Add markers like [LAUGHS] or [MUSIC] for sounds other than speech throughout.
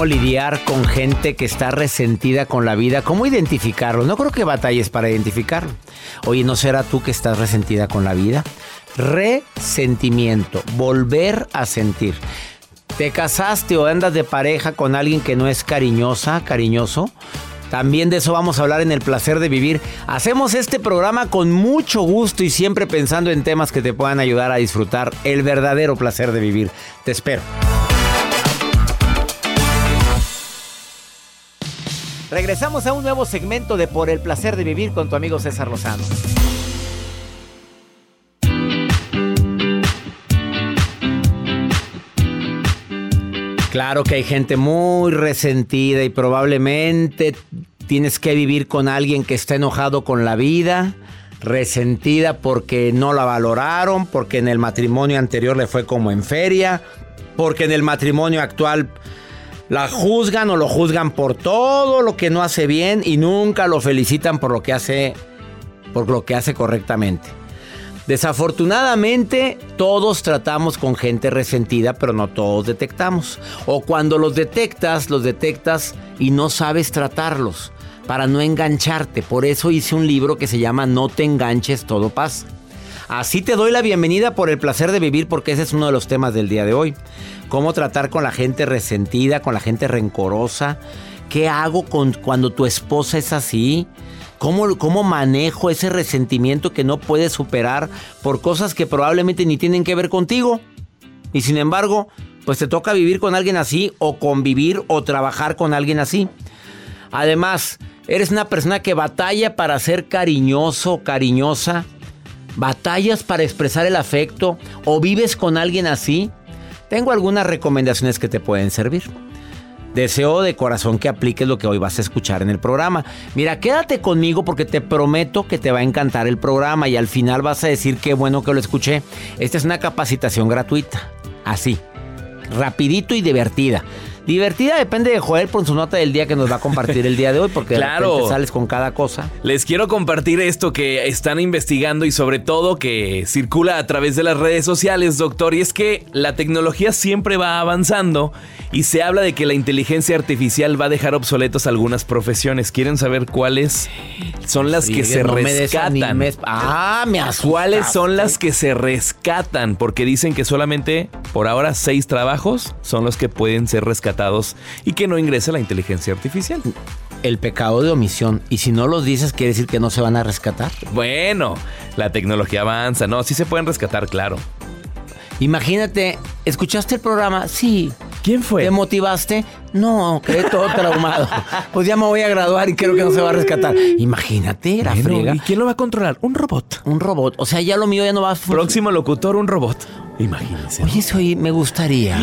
¿Cómo lidiar con gente que está resentida con la vida? ¿Cómo identificarlo? No creo que batalles para identificarlo. Oye, ¿no será tú que estás resentida con la vida? Resentimiento, volver a sentir. ¿Te casaste o andas de pareja con alguien que no es cariñosa, cariñoso? También de eso vamos a hablar en el placer de vivir. Hacemos este programa con mucho gusto y siempre pensando en temas que te puedan ayudar a disfrutar el verdadero placer de vivir. Te espero. Regresamos a un nuevo segmento de Por el placer de vivir con tu amigo César Lozano. Claro que hay gente muy resentida y probablemente tienes que vivir con alguien que está enojado con la vida, resentida porque no la valoraron, porque en el matrimonio anterior le fue como en feria, porque en el matrimonio actual la juzgan o lo juzgan por todo lo que no hace bien y nunca lo felicitan por lo que hace por lo que hace correctamente. Desafortunadamente, todos tratamos con gente resentida, pero no todos detectamos. O cuando los detectas, los detectas y no sabes tratarlos para no engancharte. Por eso hice un libro que se llama No te enganches, todo pasa. Así te doy la bienvenida por el placer de vivir porque ese es uno de los temas del día de hoy. Cómo tratar con la gente resentida, con la gente rencorosa. ¿Qué hago con, cuando tu esposa es así? ¿Cómo, ¿Cómo manejo ese resentimiento que no puedes superar por cosas que probablemente ni tienen que ver contigo? Y sin embargo, pues te toca vivir con alguien así o convivir o trabajar con alguien así. Además, eres una persona que batalla para ser cariñoso, cariñosa ¿Batallas para expresar el afecto o vives con alguien así? Tengo algunas recomendaciones que te pueden servir. Deseo de corazón que apliques lo que hoy vas a escuchar en el programa. Mira, quédate conmigo porque te prometo que te va a encantar el programa y al final vas a decir qué bueno que lo escuché. Esta es una capacitación gratuita. Así, rapidito y divertida. Divertida depende de Joel por su nota del día que nos va a compartir el día de hoy, porque claro. sales con cada cosa. Les quiero compartir esto que están investigando y sobre todo que circula a través de las redes sociales, doctor, y es que la tecnología siempre va avanzando y se habla de que la inteligencia artificial va a dejar obsoletos algunas profesiones. ¿Quieren saber cuáles son las que se rescatan? Ah, me ¿Cuáles son las que se rescatan? Porque dicen que solamente por ahora seis trabajos son los que pueden ser rescatados y que no ingrese la inteligencia artificial. El pecado de omisión. Y si no los dices, quiere decir que no se van a rescatar. Bueno, la tecnología avanza. No, sí se pueden rescatar, claro. Imagínate, ¿escuchaste el programa? Sí. ¿Quién fue? ¿Te motivaste? No, quedé todo [LAUGHS] traumado. pues ya me voy a graduar y creo que no se va a rescatar. Imagínate, la ¿Y quién lo va a controlar? Un robot. Un robot. O sea, ya lo mío ya no va a Próximo locutor, un robot. Imagínense. Oye, eso me gustaría.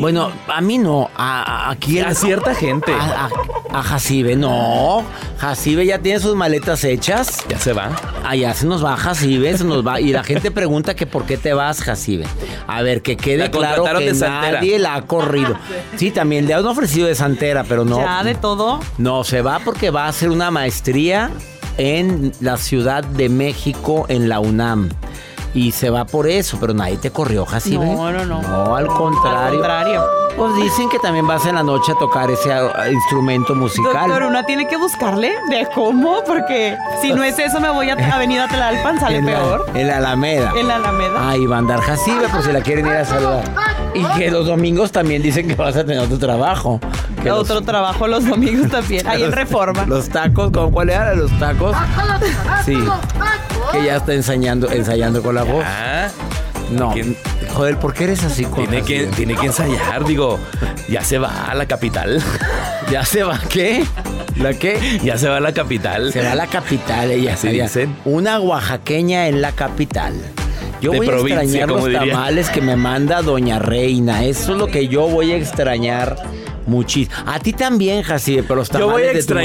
Bueno, a mí no. A, aquí a cierta gente. A, a, Jacibe, no. Jacibe ya tiene sus maletas hechas. Ya se va. Allá se nos va Jacibe, se nos va. Y la gente pregunta que por qué te vas, Jacibe. A ver, que quede claro que nadie la ha corrido. Sí, también le han ofrecido de Santera, pero no. ¿Ya de todo? No, se va porque va a hacer una maestría en la Ciudad de México, en la UNAM y se va por eso, pero nadie te corrió, Jacibe. No, no, no. No, al contrario. Al contrario. Pues dicen que también vas en la noche a tocar ese ah, instrumento musical. Doctor, una tiene que buscarle de cómo, porque si no es eso me voy a [LAUGHS] Avenida Tlalpan, sale en peor. La, en la Alameda. En la Alameda. Ahí va a andar Jacibe, por si la quieren ir a saludar. Y que los domingos también dicen que vas a tener otro trabajo. Que otro los- trabajo los domingos también, ahí en [LAUGHS] Reforma. Los tacos, ¿con cuál era? Los tacos. Sí. Que ya está ensayando, ensayando con la voz. No. ¿Quién? Joder, ¿por qué eres así tiene que, tiene que ensayar, digo. Ya se va a la capital. [LAUGHS] ¿Ya se va qué? ¿La qué? Ya se va a la capital. Se va a la capital, ella Así dicen. Una oaxaqueña en la capital. Yo De voy provincia, a extrañar los diría. tamales que me manda Doña Reina. Eso es lo que yo voy a extrañar muchísimo. A ti también, Jacibe, pero los Yo tamales voy a de tu mamá.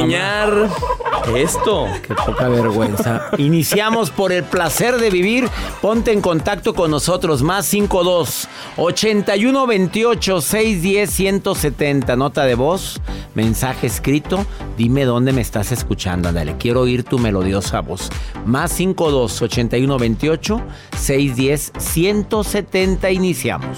Esto. Qué poca vergüenza. Iniciamos por el placer de vivir. Ponte en contacto con nosotros. Más 52 81 28 610 170. Nota de voz, mensaje escrito. Dime dónde me estás escuchando. Ándale, quiero oír tu melodiosa voz. Más 52 81 28 610 170. Iniciamos.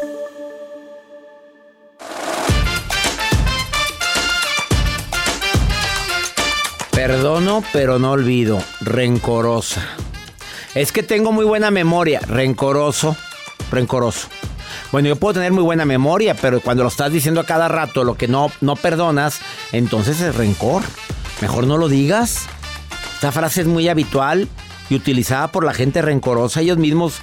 Perdono, pero no olvido. Rencorosa. Es que tengo muy buena memoria. Rencoroso. Rencoroso. Bueno, yo puedo tener muy buena memoria, pero cuando lo estás diciendo a cada rato lo que no, no perdonas, entonces es rencor. Mejor no lo digas. Esta frase es muy habitual y utilizada por la gente rencorosa. Ellos mismos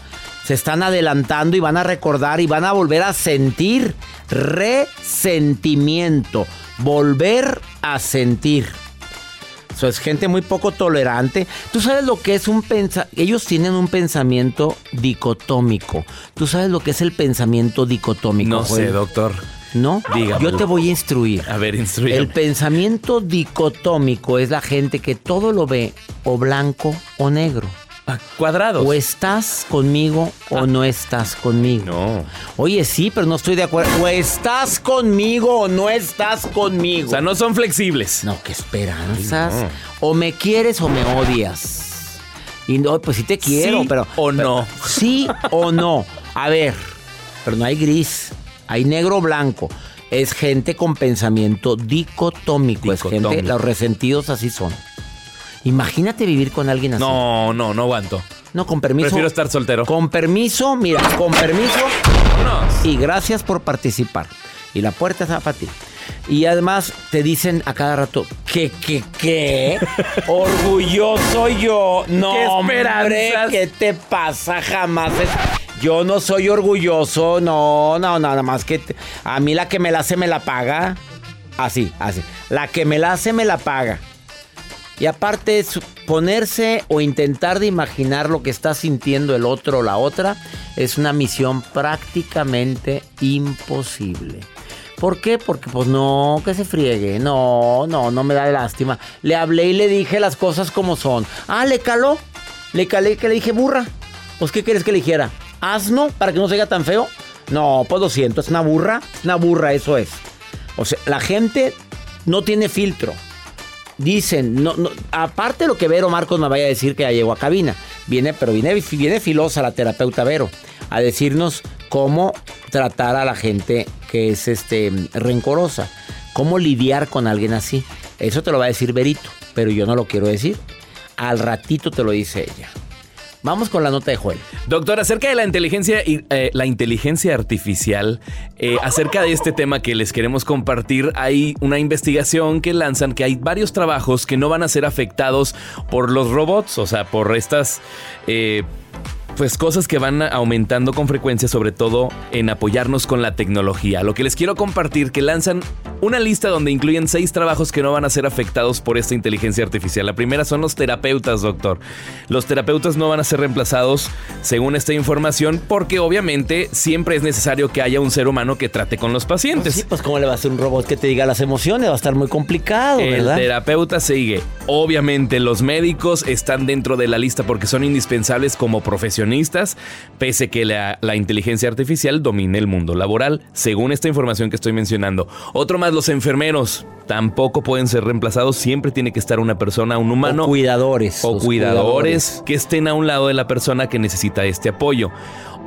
se están adelantando y van a recordar y van a volver a sentir resentimiento. Volver a sentir. Es gente muy poco tolerante. Tú sabes lo que es un pensamiento. Ellos tienen un pensamiento dicotómico. Tú sabes lo que es el pensamiento dicotómico. No sé, doctor. ¿No? Dígamelo. Yo te voy a instruir. A ver, instruyame. El pensamiento dicotómico es la gente que todo lo ve o blanco o negro. Ah, Cuadrados. O estás conmigo o no estás conmigo. No. Oye, sí, pero no estoy de acuerdo. O estás conmigo o no estás conmigo. O sea, no son flexibles. No, qué esperanzas. Ay, no. O me quieres o me odias. Y no, pues sí te quiero, Sí pero. o pero- no. Sí o no. A ver, pero no hay gris. Hay negro o blanco. Es gente con pensamiento dicotómico. Es gente, Dicotómico. los resentidos así son. Imagínate vivir con alguien así. No, no, no aguanto. No, con permiso. Prefiero estar soltero. Con permiso, mira, con permiso. Vámonos. Y gracias por participar. Y la puerta está para ti. Y además te dicen a cada rato, ¿qué, qué, qué? [LAUGHS] Orgulloso yo. No, ¡Qué hombre! ¿qué te pasa? Jamás. es- Yo no soy orgulloso. No, no, nada más que te- a mí la que me la hace me la paga. Así, así. La que me la hace me la paga. Y aparte, es ponerse o intentar de imaginar lo que está sintiendo el otro o la otra es una misión prácticamente imposible. ¿Por qué? Porque pues no, que se friegue. No, no, no me da lástima. Le hablé y le dije las cosas como son. Ah, le caló. Le calé que le dije burra. Pues ¿qué quieres que le dijera? ¿Asno? Para que no se oiga tan feo. No, pues lo siento, es una burra. Una burra, eso es. O sea, la gente no tiene filtro. Dicen, no, no, aparte de lo que Vero Marcos me vaya a decir que ya llegó a cabina, viene, pero viene, viene filosa la terapeuta Vero a decirnos cómo tratar a la gente que es este rencorosa, cómo lidiar con alguien así. Eso te lo va a decir Verito, pero yo no lo quiero decir. Al ratito te lo dice ella. Vamos con la nota de Joel. Doctor, acerca de la inteligencia, eh, la inteligencia artificial, eh, acerca de este tema que les queremos compartir, hay una investigación que lanzan que hay varios trabajos que no van a ser afectados por los robots, o sea, por estas... Eh, pues cosas que van aumentando con frecuencia, sobre todo en apoyarnos con la tecnología. Lo que les quiero compartir, que lanzan una lista donde incluyen seis trabajos que no van a ser afectados por esta inteligencia artificial. La primera son los terapeutas, doctor. Los terapeutas no van a ser reemplazados, según esta información, porque obviamente siempre es necesario que haya un ser humano que trate con los pacientes. sí, pues cómo le va a hacer un robot que te diga las emociones, va a estar muy complicado, ¿verdad? El terapeuta sigue. Obviamente los médicos están dentro de la lista porque son indispensables como profesionales pese que la, la, inteligencia artificial domine el mundo laboral, según esta información que estoy mencionando. Otro más, los enfermeros tampoco pueden ser reemplazados, siempre tiene que estar una persona, un humano. O cuidadores. O cuidadores que estén a un lado de la persona que necesita este apoyo.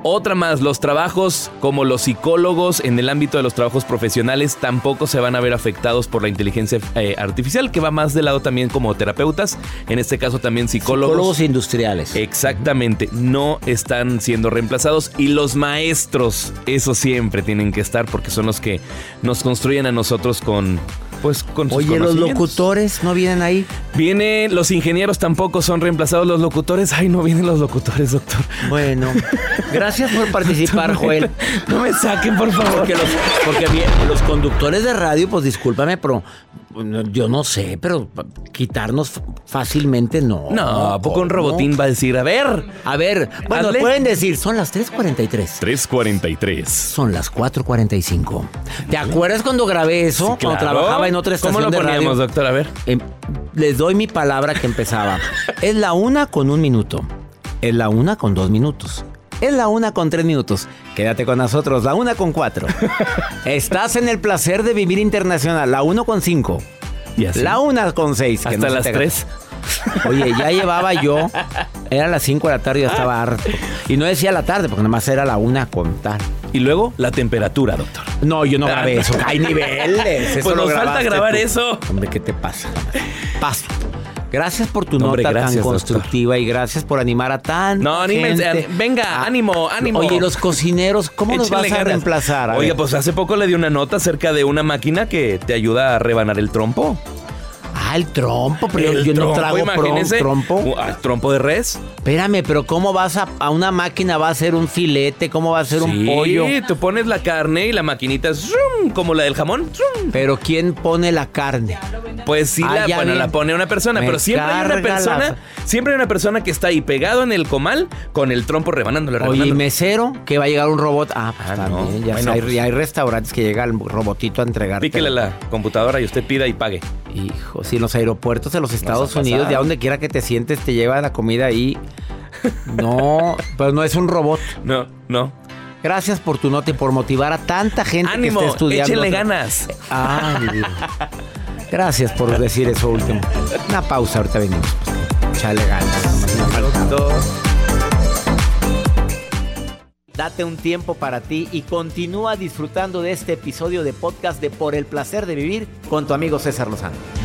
Otra más, los trabajos como los psicólogos en el ámbito de los trabajos profesionales tampoco se van a ver afectados por la inteligencia eh, artificial, que va más de lado también como terapeutas, en este caso también psicólogos. Psicólogos industriales. Exactamente, no están siendo reemplazados y los maestros, eso siempre tienen que estar porque son los que nos construyen a nosotros con pues con sus Oye, los locutores no vienen ahí. Vienen, los ingenieros tampoco son reemplazados, los locutores, ay, no vienen los locutores, doctor. Bueno, [LAUGHS] gracias por participar, Joel. No me saquen, por favor. Porque los, porque bien, los conductores de radio, pues discúlpame, pero yo no sé, pero quitarnos fácilmente no. No, ¿a poco un robotín va a decir, a ver? A ver, bueno, pueden decir, son las 3.43. 3.43. Son las 4.45. ¿Te acuerdas cuando grabé eso? Cuando trabajaba en otra estación ¿Cómo lo poníamos, doctor? A ver. Em, les doy mi palabra que empezaba. es la una con un minuto. Es la una con dos minutos. Es la una con tres minutos. Quédate con nosotros, la una con cuatro. [LAUGHS] Estás en el placer de vivir internacional, la uno con cinco. ¿Y así? La una con seis. Hasta las tres. Oye, ya llevaba yo, era las cinco de la tarde y ya estaba harto. Y no decía la tarde, porque nada más era la una con tal. Y luego la temperatura, doctor. No, yo no grabé eso. Hay niveles. [LAUGHS] Eso pues nos falta grabar eso. Hombre, ¿qué te pasa? Paso. Gracias por tu nota tan constructiva y gracias por animar a tan. No, gente. venga, ánimo, ánimo. Oye, los cocineros, ¿cómo nos vas a reemplazar? Oiga, pues hace poco le di una nota acerca de una máquina que te ayuda a rebanar el trompo. Ah, el trompo, pero yo no trago trompo. Uh, ¿Al trompo de res? Espérame, pero ¿cómo vas a, a una máquina? ¿Va a ser un filete? ¿Cómo va a ser un pollo? Sí, tú pones la carne y la maquinita es como la del jamón. Pero ¿quién pone la carne? Pues sí, ah, la, bueno, la pone una persona, pero siempre hay una persona, siempre hay una persona que está ahí pegado en el comal con el trompo rebanándole, rebanándole. Oye, mesero, que va a llegar un robot. Ah, pues ah, también, ya, hay, pues. hay, restaurantes que llega el robotito a entregar. Píquele la computadora y usted pida y pague. Hijo, si en los aeropuertos de los Estados Unidos, de donde quiera que te sientes, te lleva la comida ahí. No, [LAUGHS] pero no es un robot. No, no. Gracias por tu nota y por motivar a tanta gente que está estudiando. Échenle ganas. Ay, Gracias por decir eso último. Una pausa, ahorita venimos. Chale ganas. Date un tiempo para ti y continúa disfrutando de este episodio de podcast de Por el placer de vivir con tu amigo César Lozano.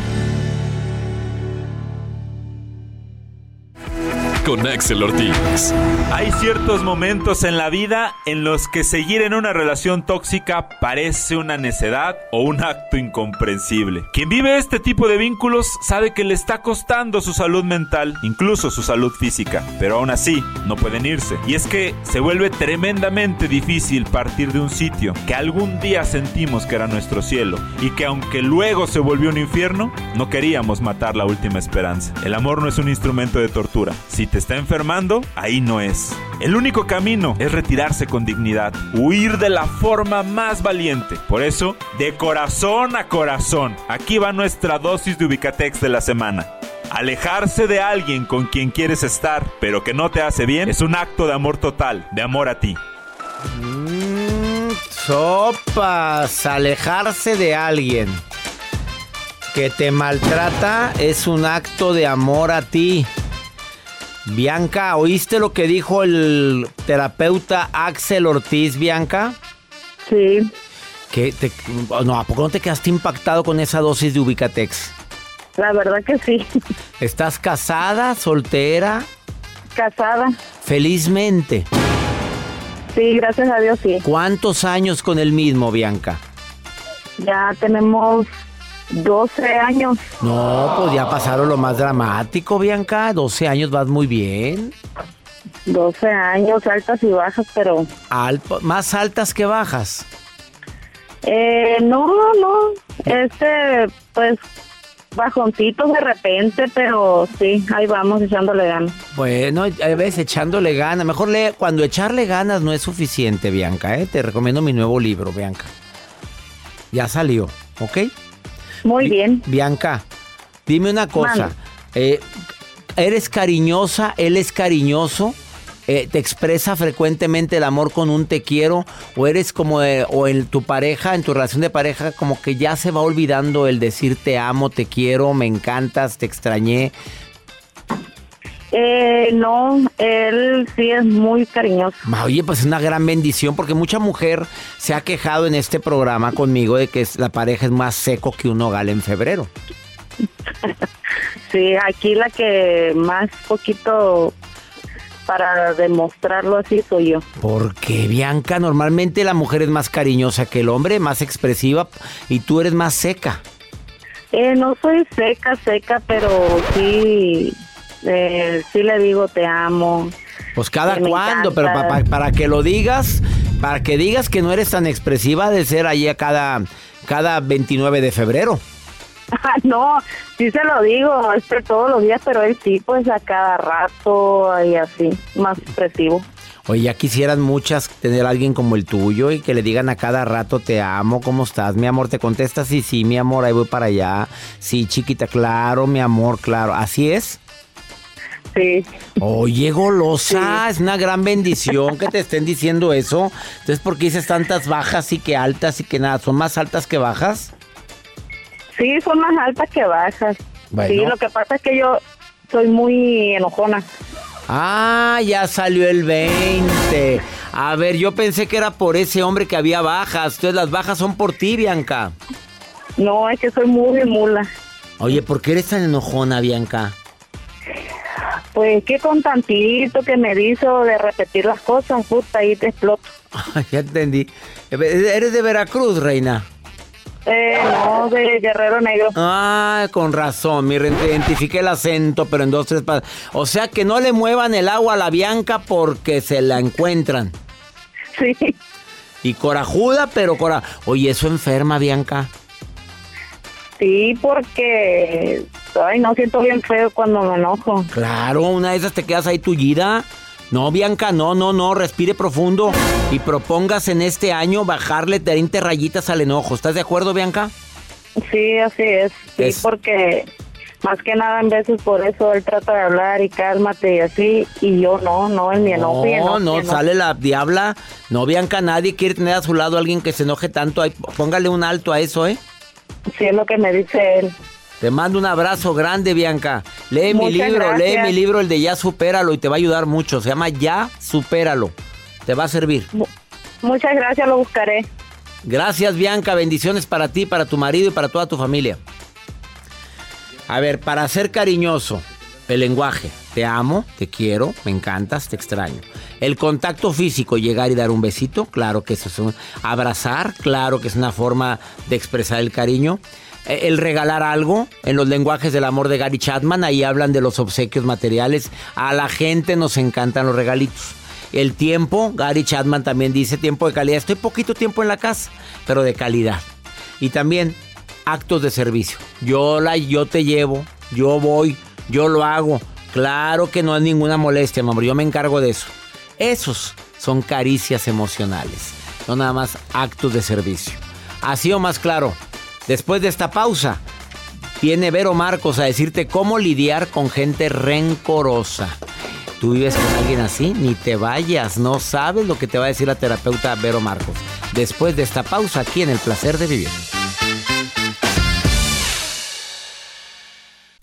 Con Axel Ortiz. Hay ciertos momentos en la vida en los que seguir en una relación tóxica parece una necedad o un acto incomprensible. Quien vive este tipo de vínculos sabe que le está costando su salud mental, incluso su salud física, pero aún así no pueden irse. Y es que se vuelve tremendamente difícil partir de un sitio que algún día sentimos que era nuestro cielo y que aunque luego se volvió un infierno, no queríamos matar la última esperanza. El amor no es un instrumento de tortura. Si te está enfermando, ahí no es. El único camino es retirarse con dignidad, huir de la forma más valiente. Por eso, de corazón a corazón, aquí va nuestra dosis de Ubicatex de la semana. Alejarse de alguien con quien quieres estar, pero que no te hace bien, es un acto de amor total, de amor a ti. Mm, sopas, alejarse de alguien que te maltrata es un acto de amor a ti. Bianca, ¿oíste lo que dijo el terapeuta Axel Ortiz, Bianca? Sí. ¿Qué te, no, ¿A poco no te quedaste impactado con esa dosis de Ubicatex? La verdad que sí. ¿Estás casada, soltera? Casada. Felizmente. Sí, gracias a Dios, sí. ¿Cuántos años con el mismo, Bianca? Ya tenemos 12 años. No, pues ya pasaron lo más dramático, Bianca. 12 años vas muy bien. 12 años, altas y bajas, pero... más altas que bajas. Eh, no, no. Este, pues, bajoncitos de repente, pero sí, ahí vamos echándole ganas. Bueno, a veces echándole ganas. Mejor le, cuando echarle ganas no es suficiente, Bianca, ¿eh? Te recomiendo mi nuevo libro, Bianca. Ya salió, ¿ok? Muy bien. Bianca, dime una cosa. Eh, ¿Eres cariñosa? ¿Él es cariñoso? Eh, te expresa frecuentemente el amor con un te quiero o eres como o en tu pareja, en tu relación de pareja, como que ya se va olvidando el decir te amo, te quiero, me encantas, te extrañé. Eh, no, él sí es muy cariñoso. Oye, pues es una gran bendición porque mucha mujer se ha quejado en este programa conmigo de que la pareja es más seco que un hogar en febrero. [LAUGHS] sí, aquí la que más poquito para demostrarlo así soy yo. Porque Bianca, normalmente la mujer es más cariñosa que el hombre, más expresiva y tú eres más seca. Eh, no soy seca, seca, pero sí, eh, sí le digo te amo. Pues cada cuando, pero para que lo digas, para que digas que no eres tan expresiva de ser ahí a cada, cada 29 de febrero. [LAUGHS] no, sí se lo digo, este todos los días, pero él sí, pues a cada rato y así, más expresivo. Oye, ya quisieran muchas tener a alguien como el tuyo y que le digan a cada rato te amo, ¿cómo estás? Mi amor, te contesta sí, sí, mi amor, ahí voy para allá. Sí, chiquita, claro, mi amor, claro. ¿Así es? Sí. Oye, golosa, es una gran bendición que te estén diciendo eso. Entonces, ¿por qué dices tantas bajas y que altas y que nada? ¿Son más altas que bajas? Sí, son más altas que bajas. Sí, lo que pasa es que yo soy muy enojona. Ah, ya salió el 20. A ver, yo pensé que era por ese hombre que había bajas. Entonces las bajas son por ti, Bianca. No, es que soy muy mula. Oye, ¿por qué eres tan enojona, Bianca? Pues que con tantito que me hizo de repetir las cosas, puta, ahí te exploto. [LAUGHS] ya entendí. ¿Eres de Veracruz, reina? Eh, no, de Guerrero Negro. Ah, con razón, mi identifiqué el acento, pero en dos, tres O sea que no le muevan el agua a la Bianca porque se la encuentran. Sí. Y corajuda, pero cora... Oye, ¿eso enferma, Bianca? Sí, porque... Ay, no, siento bien feo cuando me enojo. Claro, una de esas te quedas ahí tullida. No, Bianca, no, no, no, respire profundo y propongas en este año bajarle 30 rayitas al enojo. ¿Estás de acuerdo, Bianca? Sí, así es. Sí, porque más que nada en veces por eso él trata de hablar y cálmate y así, y yo no, no, en mi enojo. No, no, sale la diabla. No, Bianca, nadie quiere tener a su lado a alguien que se enoje tanto. Póngale un alto a eso, ¿eh? Sí, es lo que me dice él. Te mando un abrazo grande, Bianca. Lee mi libro, lee mi libro, el de Ya Supéralo, y te va a ayudar mucho. Se llama Ya Supéralo. Te va a servir. Muchas gracias, lo buscaré. Gracias, Bianca. Bendiciones para ti, para tu marido y para toda tu familia. A ver, para ser cariñoso, el lenguaje. Te amo, te quiero, me encantas, te extraño. El contacto físico, llegar y dar un besito, claro que eso es un... Abrazar, claro que es una forma de expresar el cariño. Eh, el regalar algo en los lenguajes del amor de Gary Chapman, ahí hablan de los obsequios materiales. A la gente nos encantan los regalitos. El tiempo, Gary Chapman también dice tiempo de calidad. Estoy poquito tiempo en la casa, pero de calidad. Y también actos de servicio. Yo la, yo te llevo, yo voy, yo lo hago. Claro que no hay ninguna molestia, mi amor. Yo me encargo de eso. Esos son caricias emocionales, no nada más actos de servicio. Así o más claro. Después de esta pausa, viene Vero Marcos a decirte cómo lidiar con gente rencorosa. ¿Tú vives con alguien así? Ni te vayas, no sabes lo que te va a decir la terapeuta Vero Marcos. Después de esta pausa, aquí en El Placer de Vivir.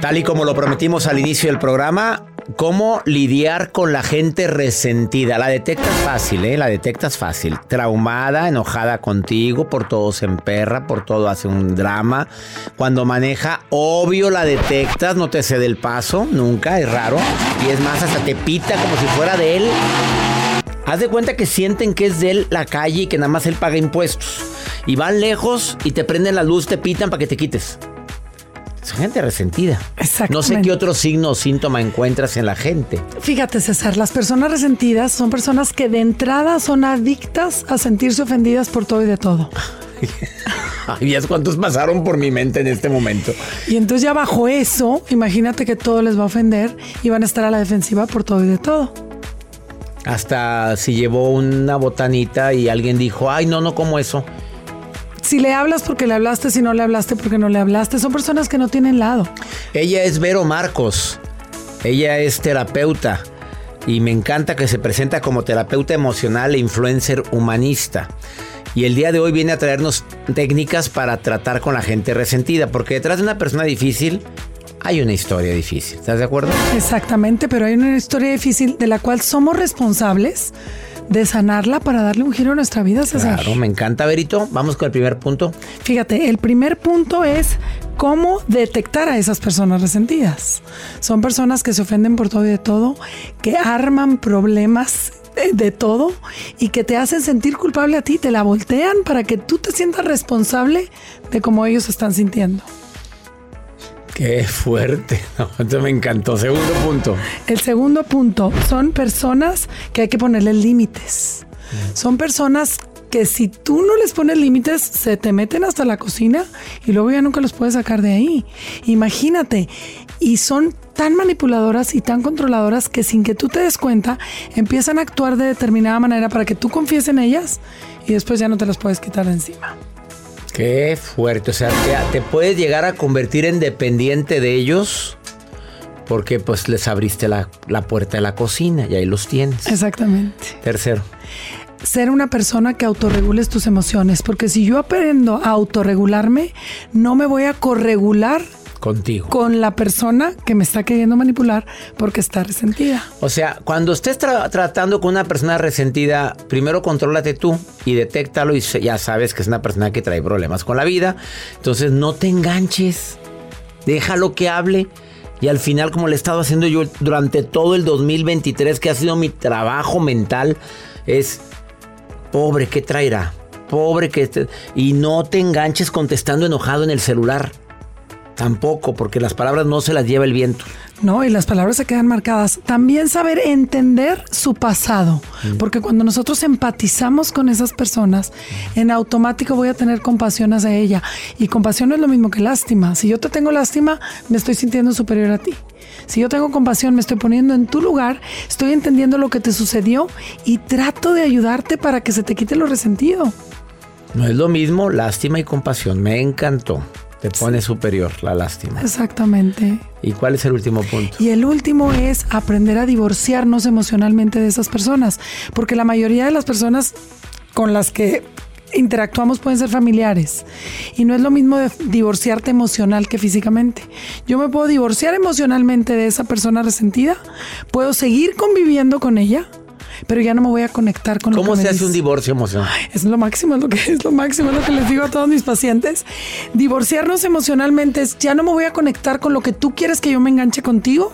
Tal y como lo prometimos al inicio del programa, ¿cómo lidiar con la gente resentida? La detectas fácil, ¿eh? La detectas fácil. Traumada, enojada contigo, por todo se emperra, por todo hace un drama. Cuando maneja, obvio la detectas, no te cede el paso, nunca, es raro. Y es más, hasta te pita como si fuera de él. Haz de cuenta que sienten que es de él la calle y que nada más él paga impuestos. Y van lejos y te prenden la luz, te pitan para que te quites. Es gente resentida. No sé qué otro signo o síntoma encuentras en la gente. Fíjate, César, las personas resentidas son personas que de entrada son adictas a sentirse ofendidas por todo y de todo. [LAUGHS] Ay, es cuántos pasaron por mi mente en este momento. Y entonces ya bajo eso, imagínate que todo les va a ofender y van a estar a la defensiva por todo y de todo. Hasta si llevó una botanita y alguien dijo, ay, no, no como eso. Si le hablas porque le hablaste, si no le hablaste porque no le hablaste. Son personas que no tienen lado. Ella es Vero Marcos. Ella es terapeuta y me encanta que se presenta como terapeuta emocional e influencer humanista. Y el día de hoy viene a traernos técnicas para tratar con la gente resentida, porque detrás de una persona difícil hay una historia difícil. ¿Estás de acuerdo? Exactamente, pero hay una historia difícil de la cual somos responsables de sanarla para darle un giro a nuestra vida, César. Claro, me encanta, Verito. Vamos con el primer punto. Fíjate, el primer punto es cómo detectar a esas personas resentidas. Son personas que se ofenden por todo y de todo, que arman problemas de, de todo y que te hacen sentir culpable a ti, te la voltean para que tú te sientas responsable de cómo ellos están sintiendo. Qué fuerte. [LAUGHS] No, me encantó. Segundo punto. El segundo punto son personas que hay que ponerles límites. Son personas que si tú no les pones límites, se te meten hasta la cocina y luego ya nunca los puedes sacar de ahí. Imagínate. Y son tan manipuladoras y tan controladoras que sin que tú te des cuenta, empiezan a actuar de determinada manera para que tú confíes en ellas y después ya no te las puedes quitar de encima. Qué fuerte. O sea, te, te puedes llegar a convertir en dependiente de ellos porque pues les abriste la, la puerta de la cocina y ahí los tienes. Exactamente. Tercero. Ser una persona que autorregules tus emociones, porque si yo aprendo a autorregularme, no me voy a corregular Contigo. con la persona que me está queriendo manipular porque está resentida. O sea, cuando estés tra- tratando con una persona resentida, primero contrólate tú y detéctalo y ya sabes que es una persona que trae problemas con la vida. Entonces no te enganches. Déjalo que hable. Y al final, como le he estado haciendo yo durante todo el 2023, que ha sido mi trabajo mental, es, pobre, ¿qué traerá? Pobre que... este-". Y no te enganches contestando enojado en el celular. Tampoco, porque las palabras no se las lleva el viento. No, y las palabras se quedan marcadas. También saber entender su pasado, porque cuando nosotros empatizamos con esas personas, en automático voy a tener compasión hacia ella. Y compasión no es lo mismo que lástima. Si yo te tengo lástima, me estoy sintiendo superior a ti. Si yo tengo compasión, me estoy poniendo en tu lugar, estoy entendiendo lo que te sucedió y trato de ayudarte para que se te quite lo resentido. No es lo mismo lástima y compasión. Me encantó. Te pone superior la lástima. Exactamente. ¿Y cuál es el último punto? Y el último es aprender a divorciarnos emocionalmente de esas personas, porque la mayoría de las personas con las que interactuamos pueden ser familiares y no es lo mismo de divorciarte emocional que físicamente. Yo me puedo divorciar emocionalmente de esa persona resentida, puedo seguir conviviendo con ella, pero ya no me voy a conectar con lo ¿Cómo que me se hace dice. un divorcio emocional? Es lo máximo, es lo que [LAUGHS] es lo máximo, es lo que les digo a todos mis pacientes. Divorciarnos emocionalmente es ya no me voy a conectar con lo que tú quieres que yo me enganche contigo,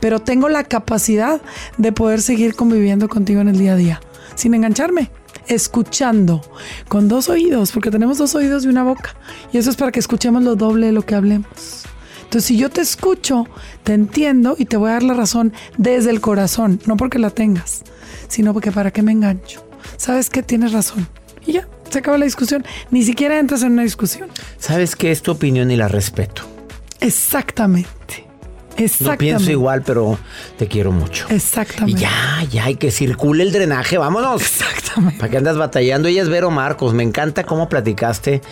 pero tengo la capacidad de poder seguir conviviendo contigo en el día a día, sin engancharme escuchando con dos oídos, porque tenemos dos oídos y una boca. Y eso es para que escuchemos lo doble de lo que hablemos. Entonces, si yo te escucho, te entiendo y te voy a dar la razón desde el corazón, no porque la tengas, sino porque para qué me engancho. Sabes que tienes razón. Y ya, se acaba la discusión. Ni siquiera entras en una discusión. Sabes que es tu opinión y la respeto. Exactamente. Exactamente. No pienso igual, pero te quiero mucho. Exactamente. Y ya, ya, hay que circule el drenaje, vámonos. Exactamente. ¿Para qué andas batallando? Ella es Vero Marcos. Me encanta cómo platicaste.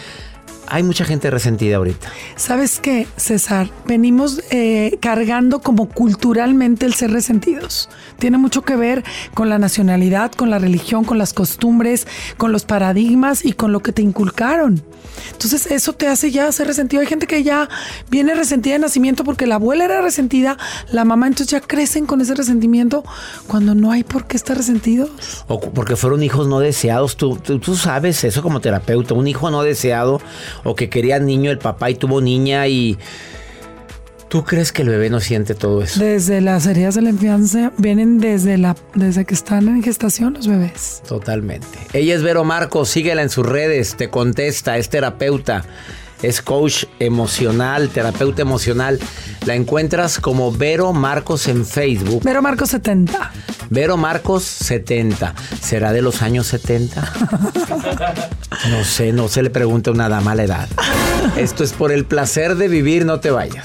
Hay mucha gente resentida ahorita. ¿Sabes qué, César? Venimos eh, cargando como culturalmente el ser resentidos. Tiene mucho que ver con la nacionalidad, con la religión, con las costumbres, con los paradigmas y con lo que te inculcaron. Entonces eso te hace ya ser resentido. Hay gente que ya viene resentida de nacimiento porque la abuela era resentida, la mamá, entonces ya crecen con ese resentimiento cuando no hay por qué estar resentidos. O porque fueron hijos no deseados. Tú, tú, tú sabes eso como terapeuta. Un hijo no deseado o que quería niño el papá y tuvo niña y... ¿Tú crees que el bebé no siente todo eso? Desde las heridas de la infancia vienen desde, la, desde que están en gestación los bebés. Totalmente. Ella es Vero Marcos, síguela en sus redes, te contesta, es terapeuta, es coach emocional, terapeuta emocional. La encuentras como Vero Marcos en Facebook. Vero Marcos 70. Vero Marcos 70. ¿Será de los años 70? [LAUGHS] No sé, no se le pregunta a una dama la edad. Esto es por el placer de vivir, no te vayas.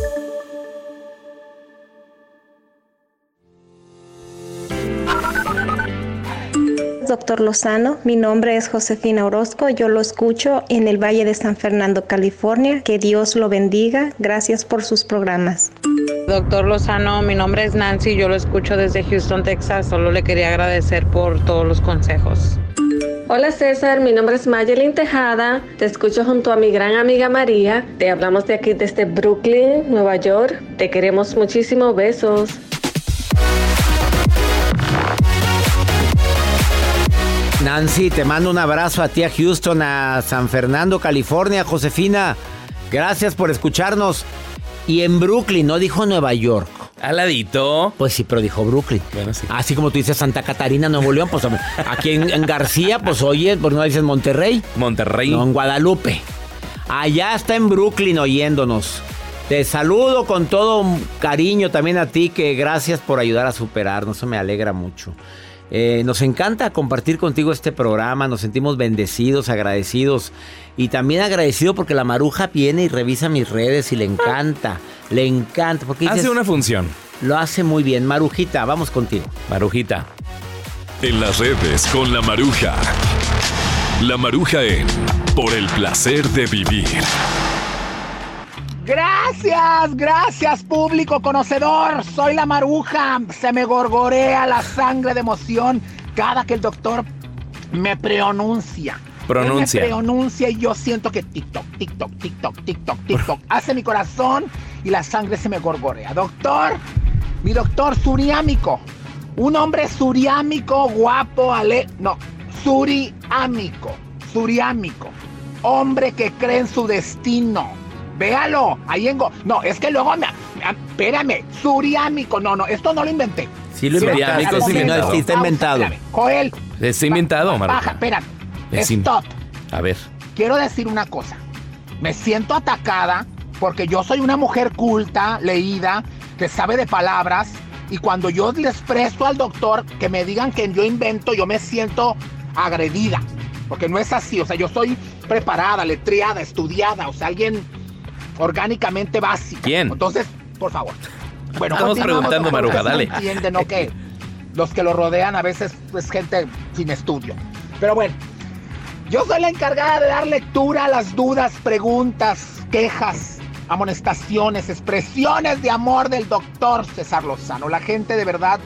Doctor Lozano, mi nombre es Josefina Orozco, yo lo escucho en el Valle de San Fernando, California. Que Dios lo bendiga. Gracias por sus programas. Doctor Lozano, mi nombre es Nancy, yo lo escucho desde Houston, Texas. Solo le quería agradecer por todos los consejos. Hola César, mi nombre es Mayelin Tejada, te escucho junto a mi gran amiga María, te hablamos de aquí desde Brooklyn, Nueva York, te queremos muchísimo, besos. Nancy, te mando un abrazo a ti a Houston, a San Fernando, California. Josefina, gracias por escucharnos. Y en Brooklyn, no dijo Nueva York. Aladito. Pues sí, pero dijo Brooklyn. Bueno, sí. Así como tú dices Santa Catarina, Nuevo León, pues aquí en, en García, pues oye, ¿por qué no dices Monterrey? Monterrey. No, en Guadalupe. Allá está en Brooklyn oyéndonos. Te saludo con todo cariño también a ti, que gracias por ayudar a superarnos. Eso me alegra mucho. Eh, nos encanta compartir contigo este programa, nos sentimos bendecidos, agradecidos y también agradecido porque la maruja viene y revisa mis redes y le encanta, le encanta. Porque Hace dices, una función. Lo hace muy bien. Marujita, vamos contigo. Marujita. En las redes con la maruja. La maruja en Por el placer de vivir. Gracias, gracias público conocedor. Soy la maruja. Se me gorgorea la sangre de emoción cada que el doctor me pronuncia. Pronuncia. Él me pronuncia y yo siento que TikTok, TikTok, TikTok, TikTok, TikTok. [LAUGHS] hace mi corazón y la sangre se me gorgorea. Doctor, mi doctor suriámico. Un hombre suriámico, guapo, ale... No, suriámico, suriámico. Hombre que cree en su destino. Véalo, ahí en... Go- No, es que luego me... me- Espérame, suriámico. No, no, esto no lo inventé. Sí lo Suriámico inventaste, es sí, no, inventado. sí está inventado. Joel, Es inventado, baja, Maruja. espérame. Stop. A ver. Quiero decir una cosa. Me siento atacada porque yo soy una mujer culta, leída, que sabe de palabras. Y cuando yo le expreso al doctor que me digan que yo invento, yo me siento agredida. Porque no es así. O sea, yo soy preparada, letriada, estudiada. O sea, alguien orgánicamente básico. ¿Quién? Entonces, por favor. Bueno, Estamos preguntando. Maruja, dale. no entienden, ¿no? Que los que lo rodean a veces es gente sin estudio. Pero bueno, yo soy la encargada de dar lectura a las dudas, preguntas, quejas, amonestaciones, expresiones de amor del doctor César Lozano. La gente de verdad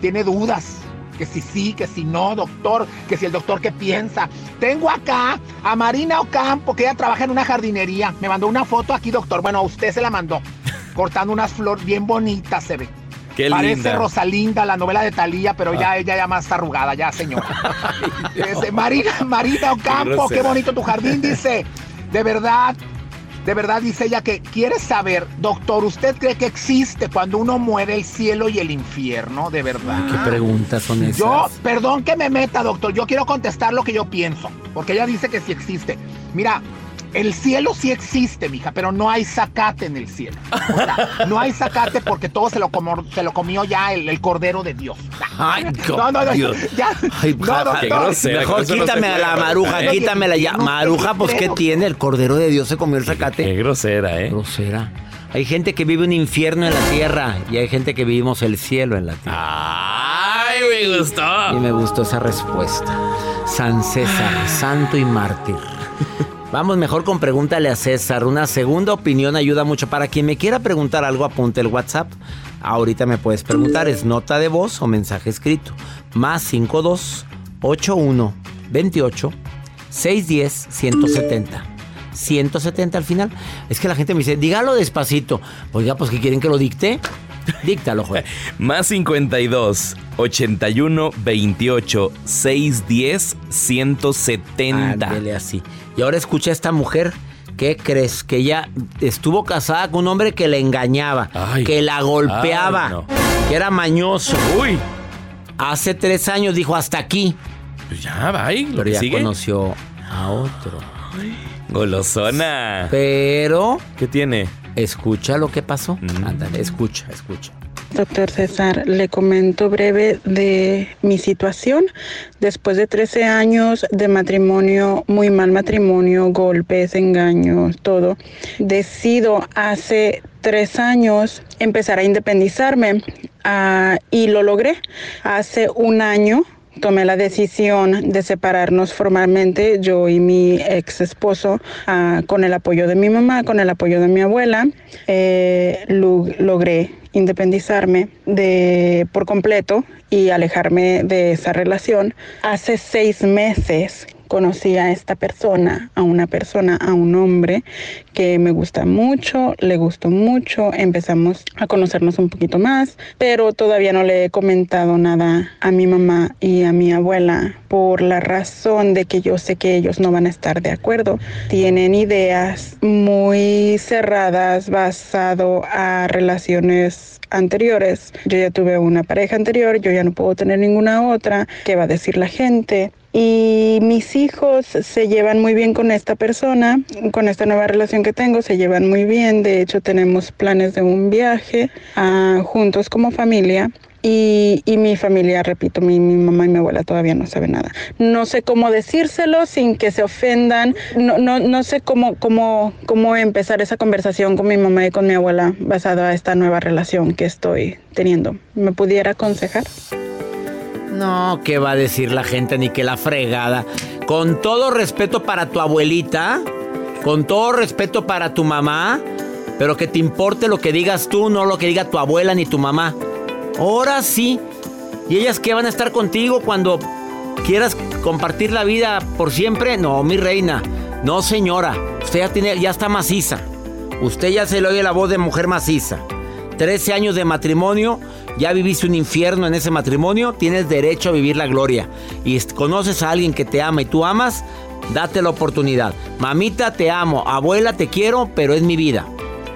tiene dudas, Que si sí, que si no, doctor, que si el doctor qué piensa. Tengo acá a Marina Ocampo, que ella trabaja en una jardinería. Me mandó una foto aquí, doctor. Bueno, a usted se la mandó. [LAUGHS] Cortando unas flores bien bonitas, se ve. Qué Parece linda. Rosalinda, la novela de Talía, pero Ah. ya ella ya más arrugada, ya señora. [LAUGHS] Marina, Marina Ocampo, qué, bonito tu jardín, dice. De verdad, de verdad dice ella que quiere saber, doctor, ¿usted cree que existe cuando uno muere el cielo y el infierno? De verdad. ¿Qué preguntas son esas? Yo, perdón que me meta, doctor, yo quiero contestar lo que yo pienso, porque ella dice que sí existe. Mira, el cielo sí existe, mija, pero no hay zacate en el cielo. O sea, no hay zacate porque todo se lo, comió, se lo comió ya el, el Cordero de Dios. Ay, no, no, no, Dios. ya. Ay, no, ja- doctor. Mejor quítame a la maruja, quítamela ya. Maruja, pues ¿qué tiene? El cordero de Dios se comió el zacate. Qué grosera, ¿eh? Grosera. Hay gente que vive un infierno en la tierra y hay gente que vivimos el cielo en la tierra. ¡Ay, me gustó! Y me gustó esa respuesta. San César, santo y mártir. Vamos mejor con pregúntale a César. Una segunda opinión ayuda mucho. Para quien me quiera preguntar algo, apunte el WhatsApp. Ahorita me puedes preguntar. Es nota de voz o mensaje escrito. Más 52 81 28 610 170. 170 al final. Es que la gente me dice, dígalo despacito. Oiga, pues que quieren que lo dicte. [LAUGHS] Díctalo, joder. [LAUGHS] Más 52 81 28 610 170. Ándele así. Y ahora escucha a esta mujer. ¿Qué crees? Que ella estuvo casada con un hombre que le engañaba, Ay. que la golpeaba, Ay, no. que era mañoso. Uy, Hace tres años dijo hasta aquí. pues ya, bye. Lo Pero que ya sigue. conoció a otro. Golosona. Pero ¿Qué tiene? escucha lo que pasó. Mm. Ándale, escucha, escucha. Doctor César, le comento breve de mi situación. Después de 13 años de matrimonio, muy mal matrimonio, golpes, engaños, todo, decido hace tres años empezar a independizarme ah, y lo logré. Hace un año tomé la decisión de separarnos formalmente, yo y mi ex esposo, ah, con el apoyo de mi mamá, con el apoyo de mi abuela, eh, lo- logré independizarme de por completo y alejarme de esa relación. Hace seis meses conocí a esta persona, a una persona, a un hombre que me gusta mucho, le gustó mucho, empezamos a conocernos un poquito más, pero todavía no le he comentado nada a mi mamá y a mi abuela por la razón de que yo sé que ellos no van a estar de acuerdo. Tienen ideas muy cerradas basado a relaciones anteriores. Yo ya tuve una pareja anterior, yo ya no puedo tener ninguna otra. ¿Qué va a decir la gente? Y mis hijos se llevan muy bien con esta persona, con esta nueva relación que tengo, se llevan muy bien. De hecho, tenemos planes de un viaje ah, juntos como familia. Y, y mi familia, repito, mi, mi mamá y mi abuela todavía no saben nada. No sé cómo decírselo sin que se ofendan. No, no, no sé cómo, cómo, cómo empezar esa conversación con mi mamá y con mi abuela basada a esta nueva relación que estoy teniendo. ¿Me pudiera aconsejar? No, ¿qué va a decir la gente? Ni que la fregada. Con todo respeto para tu abuelita, con todo respeto para tu mamá, pero que te importe lo que digas tú, no lo que diga tu abuela ni tu mamá. Ahora sí. ¿Y ellas qué van a estar contigo cuando quieras compartir la vida por siempre? No, mi reina. No, señora. Usted ya, tiene, ya está maciza. Usted ya se le oye la voz de mujer maciza. 13 años de matrimonio, ya viviste un infierno en ese matrimonio, tienes derecho a vivir la gloria. Y conoces a alguien que te ama y tú amas, date la oportunidad. Mamita, te amo. Abuela, te quiero, pero es mi vida.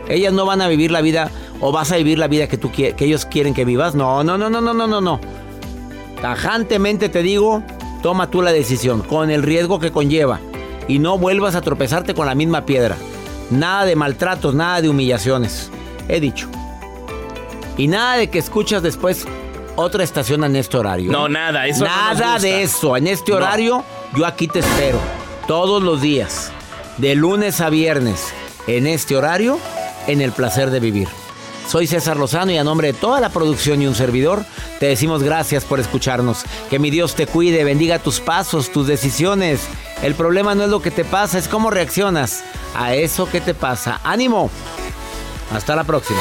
Ellas no van a vivir la vida o vas a vivir la vida que, tú, que ellos quieren que vivas. No, no, no, no, no, no, no, no. Tajantemente te digo, toma tú la decisión, con el riesgo que conlleva. Y no vuelvas a tropezarte con la misma piedra. Nada de maltratos, nada de humillaciones. He dicho. Y nada de que escuchas después otra estación en este horario. No, ¿eh? nada, eso Nada de eso. En este No. horario, yo aquí te espero. Todos los días. De lunes a viernes. En este horario, en el placer de vivir. Soy César Lozano y a nombre de toda la producción y un servidor, te decimos gracias por escucharnos. Que mi Dios te cuide, bendiga tus pasos, tus decisiones. El problema no es lo que te pasa, es cómo reaccionas a eso que te pasa. ¡Ánimo! Hasta la próxima.